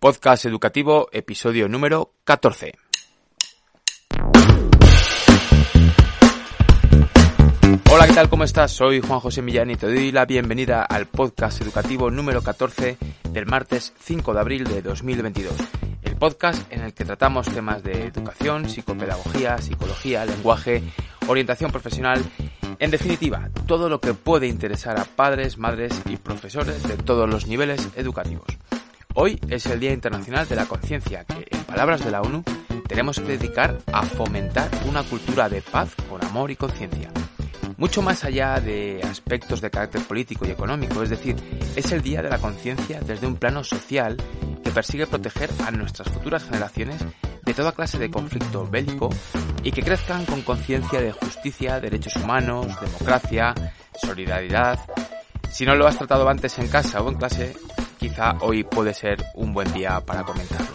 Podcast Educativo, episodio número 14. Hola, ¿qué tal? ¿Cómo estás? Soy Juan José Millán y te doy la bienvenida al podcast educativo número 14 del martes 5 de abril de 2022. El podcast en el que tratamos temas de educación, psicopedagogía, psicología, lenguaje, orientación profesional, en definitiva, todo lo que puede interesar a padres, madres y profesores de todos los niveles educativos. Hoy es el Día Internacional de la Conciencia, que, en palabras de la ONU, tenemos que dedicar a fomentar una cultura de paz con amor y conciencia. Mucho más allá de aspectos de carácter político y económico, es decir, es el Día de la Conciencia desde un plano social que persigue proteger a nuestras futuras generaciones de toda clase de conflicto bélico y que crezcan con conciencia de justicia, derechos humanos, democracia, solidaridad. Si no lo has tratado antes en casa o en clase, quizá hoy puede ser un buen día para comentarlo.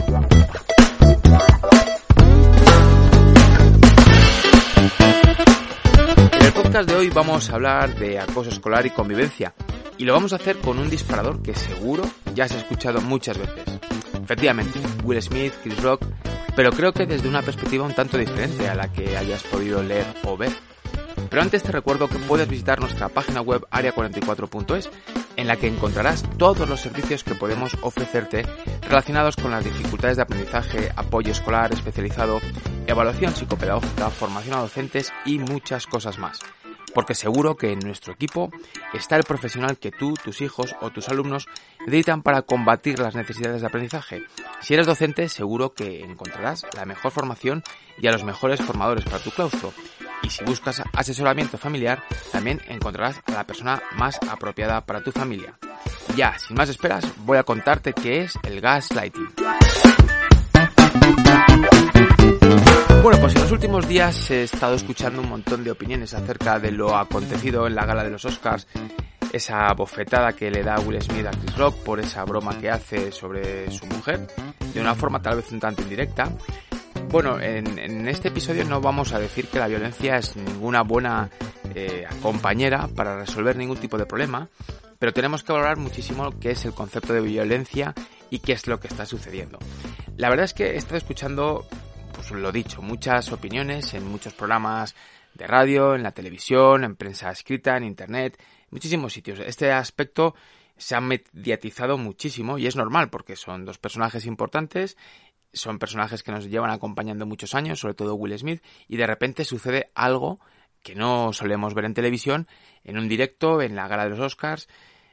En el podcast de hoy vamos a hablar de acoso escolar y convivencia y lo vamos a hacer con un disparador que seguro ya has escuchado muchas veces. Efectivamente, Will Smith, Chris Rock, pero creo que desde una perspectiva un tanto diferente a la que hayas podido leer o ver. Pero antes te recuerdo que puedes visitar nuestra página web area44.es en la que encontrarás todos los servicios que podemos ofrecerte relacionados con las dificultades de aprendizaje, apoyo escolar especializado, evaluación psicopedagógica, formación a docentes y muchas cosas más. Porque seguro que en nuestro equipo está el profesional que tú, tus hijos o tus alumnos necesitan para combatir las necesidades de aprendizaje. Si eres docente, seguro que encontrarás la mejor formación y a los mejores formadores para tu claustro. Y si buscas asesoramiento familiar, también encontrarás a la persona más apropiada para tu familia. Ya, sin más esperas, voy a contarte qué es el gaslighting. Bueno, pues en los últimos días he estado escuchando un montón de opiniones acerca de lo acontecido en la gala de los Oscars, esa bofetada que le da Will Smith a Chris Rock por esa broma que hace sobre su mujer, de una forma tal vez un tanto indirecta, bueno, en, este episodio no vamos a decir que la violencia es ninguna buena eh, compañera para resolver ningún tipo de problema, pero tenemos que valorar muchísimo qué es el concepto de violencia y qué es lo que está sucediendo. La verdad es que he estado escuchando, pues lo dicho, muchas opiniones en muchos programas de radio, en la televisión, en prensa escrita, en internet, en muchísimos sitios. Este aspecto se ha mediatizado muchísimo y es normal porque son dos personajes importantes son personajes que nos llevan acompañando muchos años, sobre todo Will Smith, y de repente sucede algo que no solemos ver en televisión, en un directo, en la gala de los Oscars.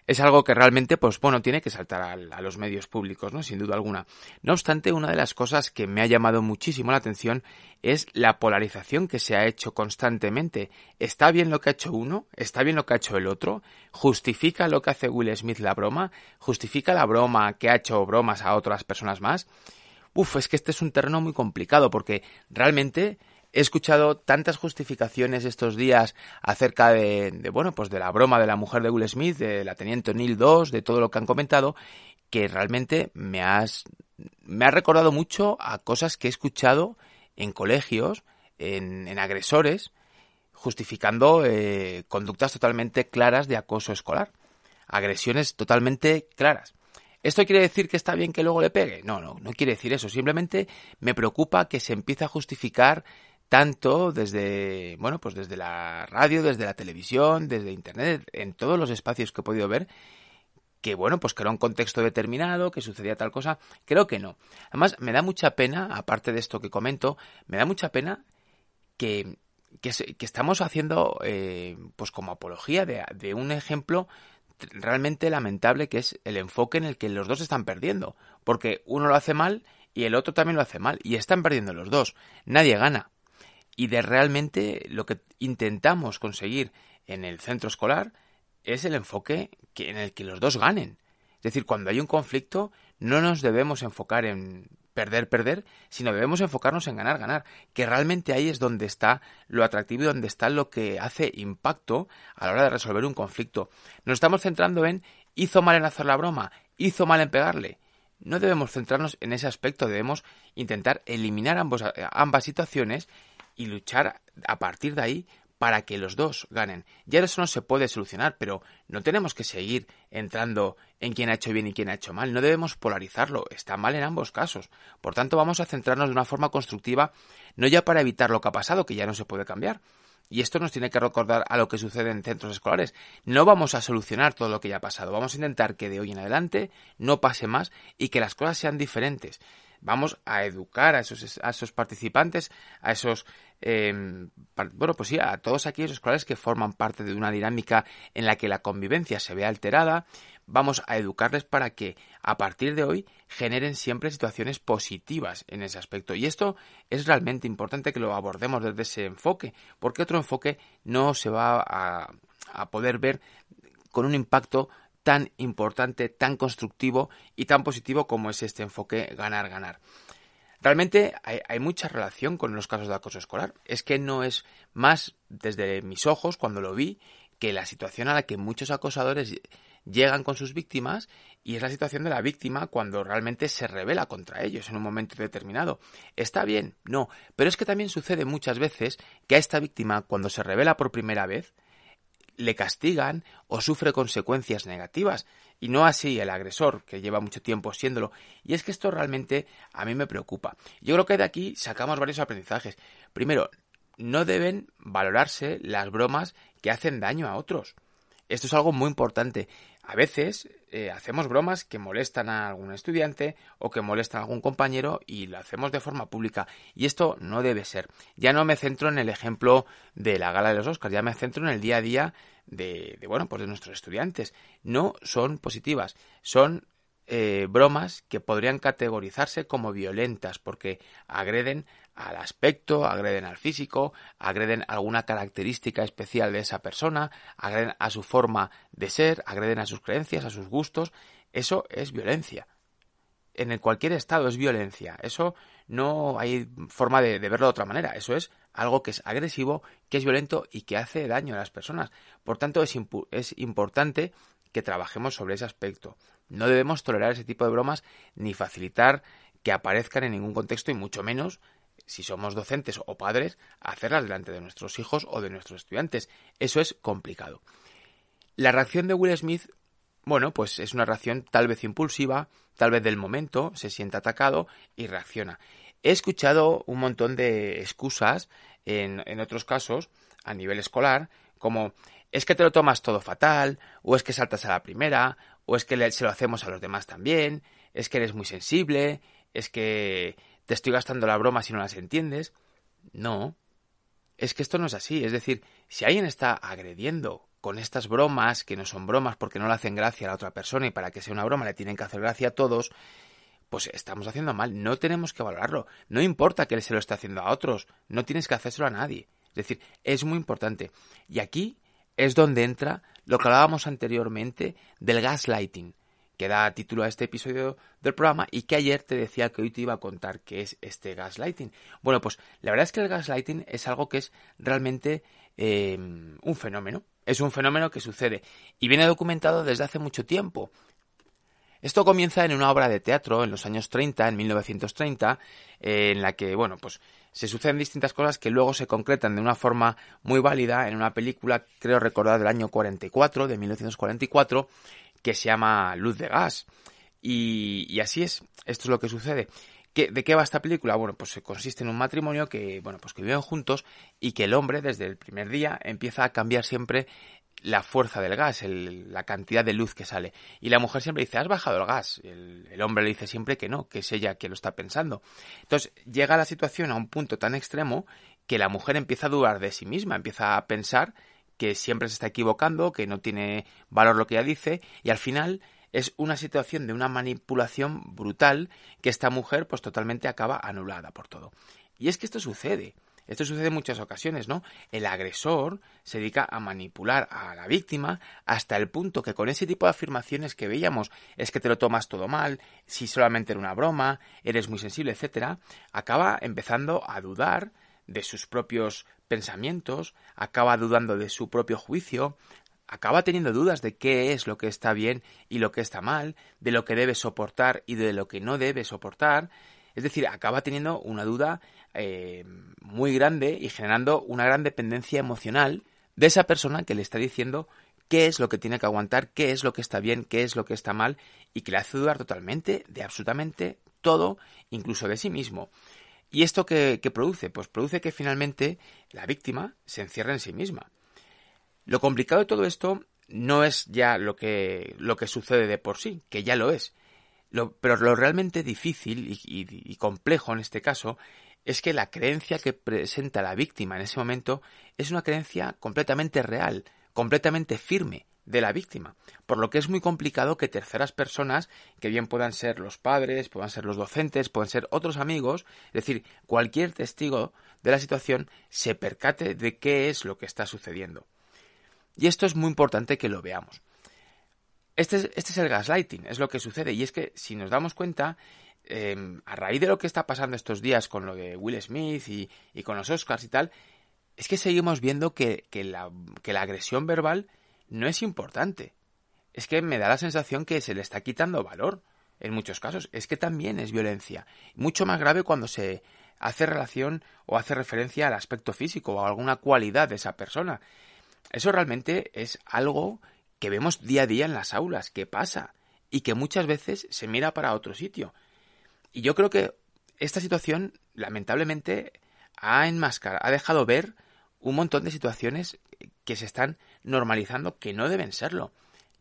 Es algo que realmente, pues bueno, tiene que saltar a, a, los medios públicos, ¿no? Sin duda alguna. No obstante, una de las cosas que me ha llamado muchísimo la atención es la polarización que se ha hecho constantemente. ¿Está bien lo que ha hecho uno? ¿Está bien lo que ha hecho el otro? ¿Justifica lo que hace Will Smith la broma? ¿Justifica la broma que ha hecho bromas a otras personas más? Uf, es que este es un terreno muy complicado porque realmente he escuchado tantas justificaciones estos días acerca de, bueno, pues de la broma de la mujer de Will Smith, de la teniente Neil 2, de todo lo que han comentado, que realmente me has, me ha recordado mucho a cosas que he escuchado en colegios, en, en agresores, justificando eh, conductas totalmente claras de acoso escolar, agresiones totalmente claras. ¿Esto quiere decir que está bien que luego le pegue? No, no, no quiere decir eso. Simplemente me preocupa que se empiece a justificar tanto desde, bueno, pues desde la radio, desde la televisión, desde internet, en todos los espacios que he podido ver, que bueno, pues que era un contexto determinado, que sucedía tal cosa. Creo que no. Además, me da mucha pena, aparte de esto que comento, me da mucha pena que, que, estamos haciendo, eh, pues como apología de, de un ejemplo realmente lamentable que es el enfoque en el que los dos están perdiendo. Porque uno lo hace mal y el otro también lo hace mal. Y están perdiendo los dos. Nadie gana. Y de realmente lo que intentamos conseguir en el centro escolar es el enfoque que, en el que los dos ganen. Es decir, cuando hay un conflicto, no nos debemos enfocar en perder, perder, sino debemos enfocarnos en ganar, ganar, que realmente ahí es donde está lo atractivo y donde está lo que hace impacto a la hora de resolver un conflicto. Nos estamos centrando en hizo mal en hacer la broma, hizo mal en pegarle. No debemos centrarnos en ese aspecto, debemos intentar eliminar ambos, ambas situaciones y luchar a partir de ahí para que los dos ganen. Ya eso no se puede solucionar, pero no tenemos que seguir entrando en quién ha hecho bien y quién ha hecho mal. No debemos polarizarlo. Está mal en ambos casos. Por tanto, vamos a centrarnos de una forma constructiva, no ya para evitar lo que ha pasado, que ya no se puede cambiar, y esto nos tiene que recordar a lo que sucede en centros escolares. No vamos a solucionar todo lo que ya ha pasado. Vamos a intentar que de hoy en adelante no pase más y que las cosas sean diferentes vamos a educar a esos, a esos participantes, a esos, em, bueno, pues sí, a todos aquellos escolares que forman parte de una dinámica en la que la convivencia se ve alterada, vamos a educarles para que a partir de hoy generen siempre situaciones positivas en ese aspecto. Y esto es realmente importante que lo abordemos desde ese enfoque, porque otro enfoque no se va a, a poder ver con un impacto tan importante, tan constructivo y tan positivo como es este enfoque ganar-ganar. Realmente hay, mucha relación con los casos de acoso escolar. Es que no es más desde mis ojos, cuando lo vi, que la situación a la que muchos acosadores llegan con sus víctimas y es la situación de la víctima cuando realmente se revela contra ellos en un momento determinado. ¿Está bien? No. Pero es que también sucede muchas veces que a esta víctima, cuando se revela por primera vez, le castigan o sufre consecuencias negativas, y no así el agresor, que lleva mucho tiempo siéndolo. Y es que esto realmente a mí me preocupa. Yo creo que de aquí sacamos varios aprendizajes. Primero, no deben valorarse las bromas que hacen daño a otros. Esto es algo muy importante. A veces eh, hacemos bromas que molestan a algún estudiante o que molestan a algún compañero y lo hacemos de forma pública. Y esto no debe ser. Ya no me centro en el ejemplo de la gala de los Oscars, ya me centro en el día a día de, bueno, pues de nuestros estudiantes. No son positivas, son eh, bromas que podrían categorizarse como violentas porque agreden al aspecto, agreden al físico, agreden alguna característica especial de esa persona, agreden a su forma de ser, agreden a sus creencias, a sus gustos. Eso es violencia. En cualquier estado es violencia. Eso no hay forma de, verlo de otra manera. Eso es algo que es agresivo, que es violento y que hace daño a las personas. Por tanto, es, es importante que trabajemos sobre ese aspecto. No debemos tolerar ese tipo de bromas ni facilitar que aparezcan en ningún contexto y mucho menos si somos docentes o padres, hacerlas delante de nuestros hijos o de nuestros estudiantes. Eso es complicado. La reacción de Will Smith, bueno, pues es una reacción tal vez impulsiva, tal vez del momento, se siente atacado y reacciona. He escuchado un montón de excusas en, en otros casos, a nivel escolar, como es que te lo tomas todo fatal, o es que saltas a la primera, o es que se lo hacemos a los demás también, es que eres muy sensible, es que te estoy gastando la broma si no las entiendes. No, es que esto no es así. Es decir, si alguien está agrediendo con estas bromas, que no son bromas porque no le hacen gracia a la otra persona y para que sea una broma le tienen que hacer gracia a todos, pues estamos haciendo mal. No tenemos que valorarlo. No importa que él se lo esté haciendo a otros. No tienes que hacérselo a nadie. Es decir, es muy importante. Y aquí es donde entra lo que hablábamos anteriormente del gaslighting, que da título a este episodio del programa y que ayer te decía que hoy te iba a contar qué es este gaslighting. Bueno, pues la verdad es que el gaslighting es algo que es realmente em, un fenómeno. Es un fenómeno que sucede y viene documentado desde hace mucho tiempo. Esto comienza en una obra de teatro en los años 30, en 1930, en la que, bueno, pues se suceden distintas cosas que luego se concretan de una forma muy válida en una película, creo recordar, del año 44, de 1944, que se llama Luz de Gas. Y, así es, esto es lo que sucede. ¿De qué va esta película? Bueno, pues consiste en un matrimonio que, bueno, pues que viven juntos y que el hombre desde el primer día empieza a cambiar siempre la fuerza del gas, la cantidad de luz que sale. Y la mujer siempre dice, ¿has bajado el gas? El, el, hombre le dice siempre que no, que es ella quien lo está pensando. Entonces llega la situación a un punto tan extremo que la mujer empieza a dudar de sí misma, empieza a pensar que siempre se está equivocando, que no tiene valor lo que ella dice, y al final es una situación de una manipulación brutal que esta mujer pues totalmente acaba anulada por todo. Y es que esto sucede. Esto sucede en muchas ocasiones, ¿no? El agresor se dedica a manipular a la víctima hasta el punto que con ese tipo de afirmaciones que veíamos, es que te lo tomas todo mal, si solamente era una broma, eres muy sensible, etcétera, acaba empezando a dudar de sus propios pensamientos, acaba dudando de su propio juicio, acaba teniendo dudas de qué es lo que está bien y lo que está mal, de lo que debe soportar y de lo que no debe soportar, Es decir, acaba teniendo una duda eh, muy grande y generando una gran dependencia emocional de esa persona que le está diciendo qué es lo que tiene que aguantar, qué es lo que está bien, qué es lo que está mal, y que le hace dudar totalmente de absolutamente todo, incluso de sí mismo. ¿Y esto qué, produce? Pues produce que finalmente la víctima se encierre en sí misma. Lo complicado de todo esto no es ya lo que, lo que sucede de por sí, que ya lo es. pero lo realmente difícil y complejo en este caso es que la creencia que presenta la víctima en ese momento es una creencia completamente real, completamente firme de la víctima, por lo que es muy complicado que terceras personas, que bien puedan ser los padres, puedan ser los docentes, puedan ser otros amigos, es decir, cualquier testigo de la situación, se percate de qué es lo que está sucediendo. Y esto es muy importante que lo veamos. Este es, este es el gaslighting, es lo que sucede, y es que si nos damos cuenta, em, a raíz de lo que está pasando estos días con lo de Will Smith y, y con los Oscars y tal, es que seguimos viendo que, la, que la agresión verbal no es importante. Es que me da la sensación que se le está quitando valor en muchos casos. Es que también es violencia. Mucho más grave cuando se hace relación o hace referencia al aspecto físico o a alguna cualidad de esa persona. Eso realmente es algo que vemos día a día en las aulas, que pasa y que muchas veces se mira para otro sitio. Y yo creo que esta situación, lamentablemente, ha enmascarado, ha dejado ver un montón de situaciones que se están normalizando que no deben serlo.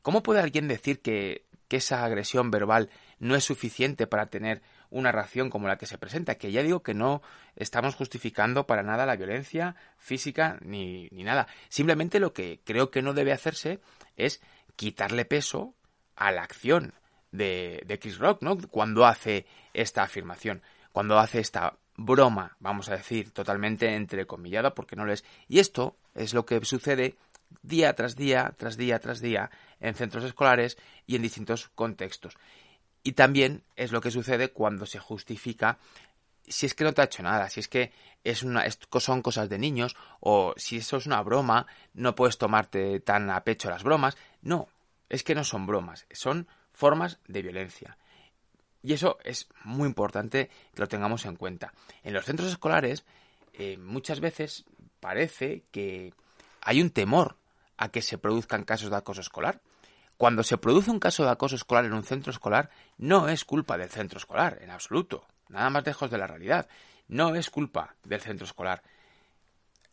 ¿Cómo puede alguien decir que, esa agresión verbal no es suficiente para tener una reacción como la que se presenta? Que ya digo que no estamos justificando para nada la violencia física ni, ni nada. Simplemente lo que creo que no debe hacerse es quitarle peso a la acción de, Chris Rock, ¿no? Cuando hace esta afirmación, cuando hace esta broma, vamos a decir, totalmente entrecomillada, porque no lo es. Y esto es lo que sucede día tras día, tras día, tras día, en centros escolares y en distintos contextos. Y también es lo que sucede cuando se justifica si es que no te ha hecho nada, si es que es una, son cosas de niños, o si eso es una broma, no puedes tomarte tan a pecho las bromas. No, es que no son bromas, son formas de violencia. Y eso es muy importante que lo tengamos en cuenta. En los centros escolares eh, muchas veces parece que hay un temor a que se produzcan casos de acoso escolar. Cuando se produce un caso de acoso escolar en un centro escolar, no es culpa del centro escolar, en absoluto. Nada más lejos de la realidad. No es culpa del centro escolar.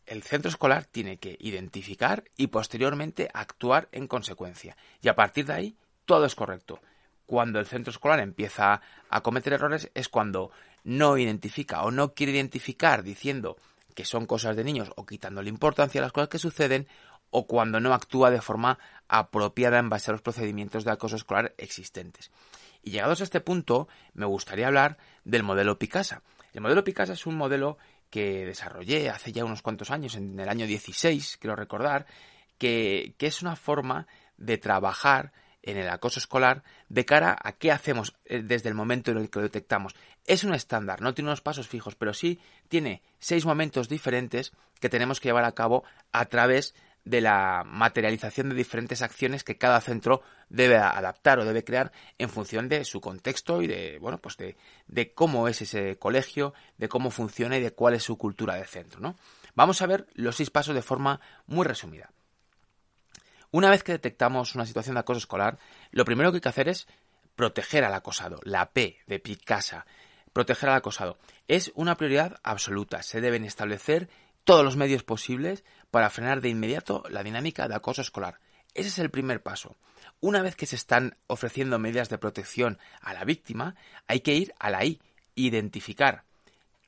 El centro escolar tiene que identificar y posteriormente actuar en consecuencia. Y a partir de ahí, todo es correcto cuando el centro escolar empieza a cometer errores es cuando no identifica o no quiere identificar diciendo que son cosas de niños o quitándole importancia a las cosas que suceden o cuando no actúa de forma apropiada en base a los procedimientos de acoso escolar existentes. Y llegados a este punto, me gustaría hablar del modelo Picasa. El modelo Picasa es un modelo que desarrollé hace ya unos cuantos años, en el año 16, quiero recordar, que, que es una forma de trabajar en el acoso escolar de cara a qué hacemos eh, desde el momento en el que lo detectamos. Es un estándar, no tiene unos pasos fijos, pero sí tiene seis momentos diferentes que tenemos que llevar a cabo a través de la materialización de diferentes acciones que cada centro debe adaptar o debe crear en función de su contexto y de bueno pues de, de cómo es ese colegio, de cómo funciona y de cuál es su cultura de centro, ¿no? Vamos a ver los seis pasos de forma muy resumida. Una vez que detectamos una situación de acoso escolar, lo primero que hay que hacer es proteger al acosado, la P de Picasa, proteger al acosado. Es una prioridad absoluta. Se deben establecer todos los medios posibles para frenar de inmediato la dinámica de acoso escolar. Ese es el primer paso. Una vez que se están ofreciendo medidas de protección a la víctima, hay que ir a la I, identificar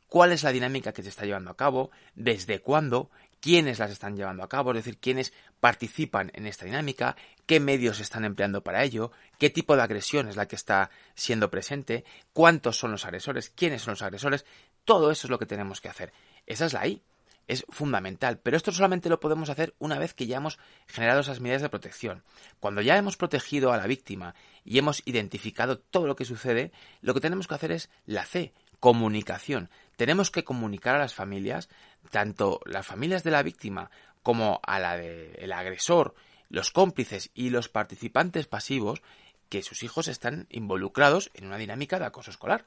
cuál es la dinámica que se está llevando a cabo, desde cuándo, quiénes las están llevando a cabo, es decir, quiénes participan en esta dinámica, qué medios están empleando para ello, qué tipo de agresión es la que está siendo presente, cuántos son los agresores, quiénes son los agresores, todo eso es lo que tenemos que hacer. Esa es la I. Es fundamental, pero esto solamente lo podemos hacer una vez que ya hemos generado esas medidas de protección. Cuando ya hemos protegido a la víctima y hemos identificado todo lo que sucede, lo que tenemos que hacer es la C, comunicación. Tenemos que comunicar a las familias, tanto las familias de la víctima como a la del agresor, los cómplices y los participantes pasivos, que sus hijos están involucrados en una dinámica de acoso escolar.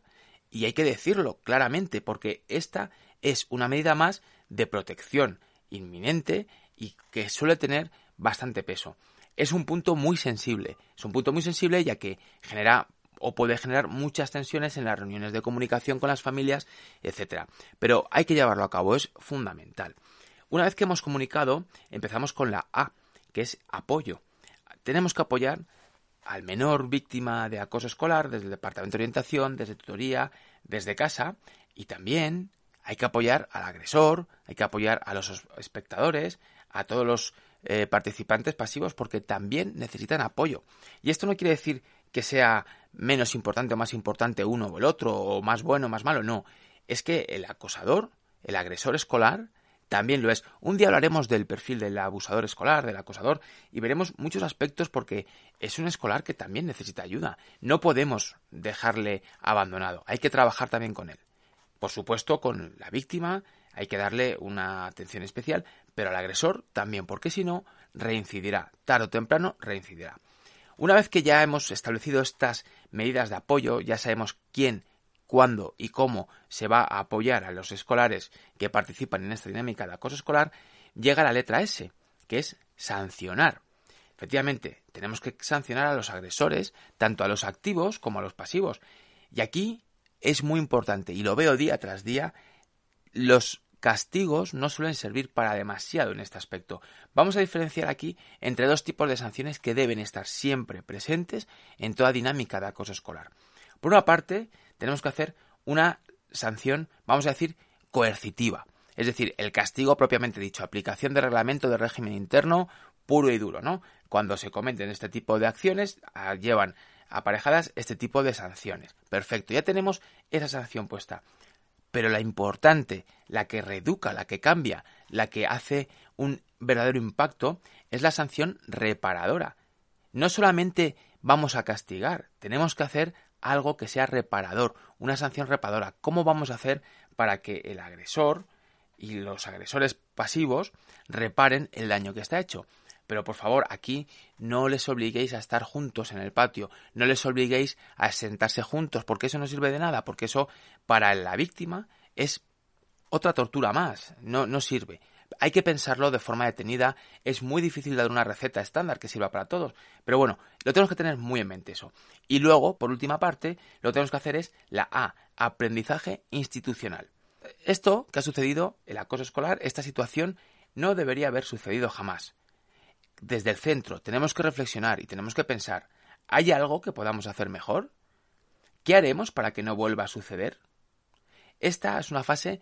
Y hay que decirlo claramente, porque esta es una medida más de protección inminente y que suele tener bastante peso. Es un punto muy sensible, es un punto muy sensible ya que genera o puede generar muchas tensiones en las reuniones de comunicación con las familias, etcétera. Pero hay que llevarlo a cabo, es fundamental. Una vez que hemos comunicado, empezamos con la A, que es apoyo. Tenemos que apoyar al menor víctima de acoso escolar desde el Departamento de Orientación, desde tutoría, desde casa y también hay que apoyar al agresor, hay que apoyar a los espectadores, a todos los eh, participantes pasivos porque también necesitan apoyo. Y esto no quiere decir que sea menos importante o más importante uno o el otro, o más bueno o más malo, no. Es que el acosador, el agresor escolar, también lo es. Un día hablaremos del perfil del abusador escolar, del acosador, y veremos muchos aspectos porque es un escolar que también necesita ayuda. No podemos dejarle abandonado. Hay que trabajar también con él. Por supuesto, con la víctima hay que darle una atención especial, pero al agresor también, porque si no, reincidirá. Tarde o temprano, reincidirá. Una vez que ya hemos establecido estas medidas de apoyo, ya sabemos quién, cuándo y cómo se va a apoyar a los escolares que participan en esta dinámica de acoso escolar, llega la letra S, que es sancionar. Efectivamente, tenemos que sancionar a los agresores, tanto a los activos como a los pasivos. Y aquí es muy importante, y lo veo día tras día, los castigos no suelen servir para demasiado en este aspecto. Vamos a diferenciar aquí entre dos tipos de sanciones que deben estar siempre presentes en toda dinámica de acoso escolar. Por una parte, tenemos que hacer una sanción, vamos a decir, coercitiva. Es decir, el castigo propiamente dicho, aplicación de reglamento de régimen interno puro y duro, ¿no? Cuando se cometen este tipo de acciones, ah, llevan aparejadas este tipo de sanciones. Perfecto, ya tenemos esa sanción puesta. Pero la importante, la que reeduca, la que cambia, la que hace un verdadero impacto, es la sanción reparadora. No solamente vamos a castigar, tenemos que hacer algo que sea reparador, una sanción reparadora. ¿Cómo vamos a hacer para que el agresor y los agresores pasivos reparen el daño que está hecho? Pero por favor, aquí no les obliguéis a estar juntos en el patio, no les obliguéis a sentarse juntos, porque eso no sirve de nada, porque eso para la víctima es otra tortura más, no, no sirve. Hay que pensarlo de forma detenida, es muy difícil dar una receta estándar que sirva para todos, pero bueno, lo tenemos que tener muy en mente eso. Y luego, por última parte, lo que tenemos que hacer es la A, aprendizaje institucional. Esto que ha sucedido, el acoso escolar, esta situación, no debería haber sucedido jamás desde el centro tenemos que reflexionar y tenemos que pensar, ¿hay algo que podamos hacer mejor? ¿Qué haremos para que no vuelva a suceder? Esta es una fase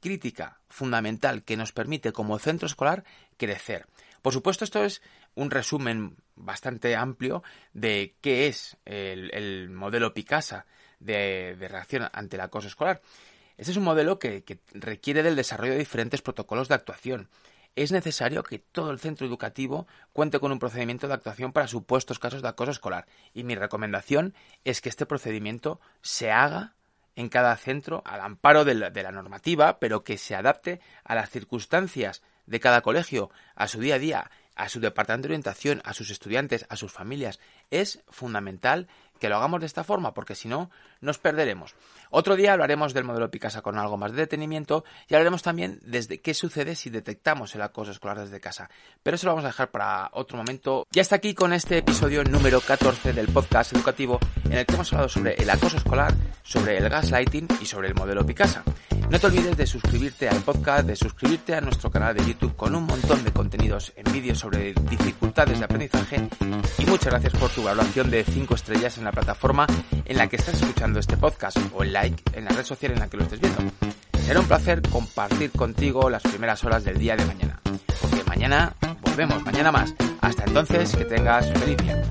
crítica, fundamental, que nos permite como centro escolar crecer. Por supuesto, esto es un resumen bastante amplio de qué es el, modelo Picasa de, reacción ante el acoso escolar. Este es un modelo que requiere del desarrollo de diferentes protocolos de actuación es necesario que todo el centro educativo cuente con un procedimiento de actuación para supuestos casos de acoso escolar. Y mi recomendación es que este procedimiento se haga en cada centro al amparo de la, normativa, pero que se adapte a las circunstancias de cada colegio, a su día a día, a su departamento de orientación, a sus estudiantes, a sus familias. Es fundamental que lo hagamos de esta forma, porque si no, nos perderemos. Otro día hablaremos del modelo Picasa con algo más de detenimiento y hablaremos también desde qué sucede si detectamos el acoso escolar desde casa. Pero eso lo vamos a dejar para otro momento. Ya está aquí con este episodio número 14 del podcast educativo en el que hemos hablado sobre el acoso escolar, sobre el gaslighting y sobre el modelo Picasa. No te olvides de suscribirte al podcast, de suscribirte a nuestro canal de YouTube con un montón de contenidos en vídeos sobre dificultades de aprendizaje y muchas gracias por tu evaluación de 5 estrellas en la plataforma en la que estás escuchando este podcast o el like en la red social en la que lo estés viendo. Será un placer compartir contigo las primeras horas del día de mañana, porque mañana volvemos, mañana más. Hasta entonces, que tengas feliz día.